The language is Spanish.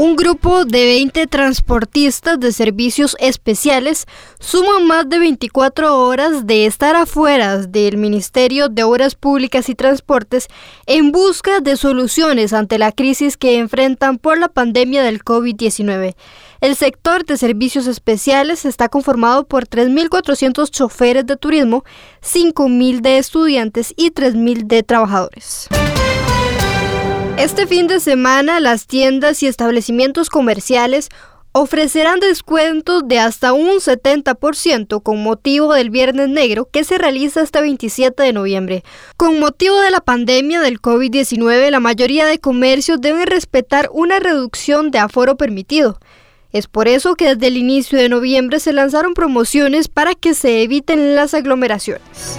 Un grupo de 20 transportistas de servicios especiales suman más de 24 horas de estar afuera del Ministerio de Obras Públicas y Transportes en busca de soluciones ante la crisis que enfrentan por la pandemia del COVID-19. El sector de servicios especiales está conformado por 3.400 choferes de turismo, 5.000 de estudiantes y 3.000 de trabajadores. Este fin de semana las tiendas y establecimientos comerciales ofrecerán descuentos de hasta un 70% con motivo del Viernes Negro que se realiza este 27 de noviembre. Con motivo de la pandemia del COVID-19, la mayoría de comercios deben respetar una reducción de aforo permitido. Es por eso que desde el inicio de noviembre se lanzaron promociones para que se eviten las aglomeraciones.